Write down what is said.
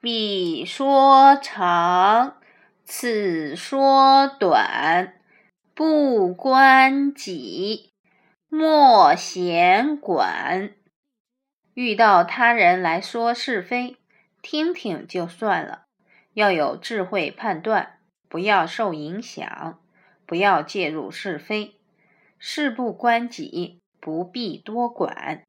彼说长此说短不关己莫闲管。遇到他人来说是非听听就算了要有智慧判断不要受影响不要介入是非。事不关己不必多管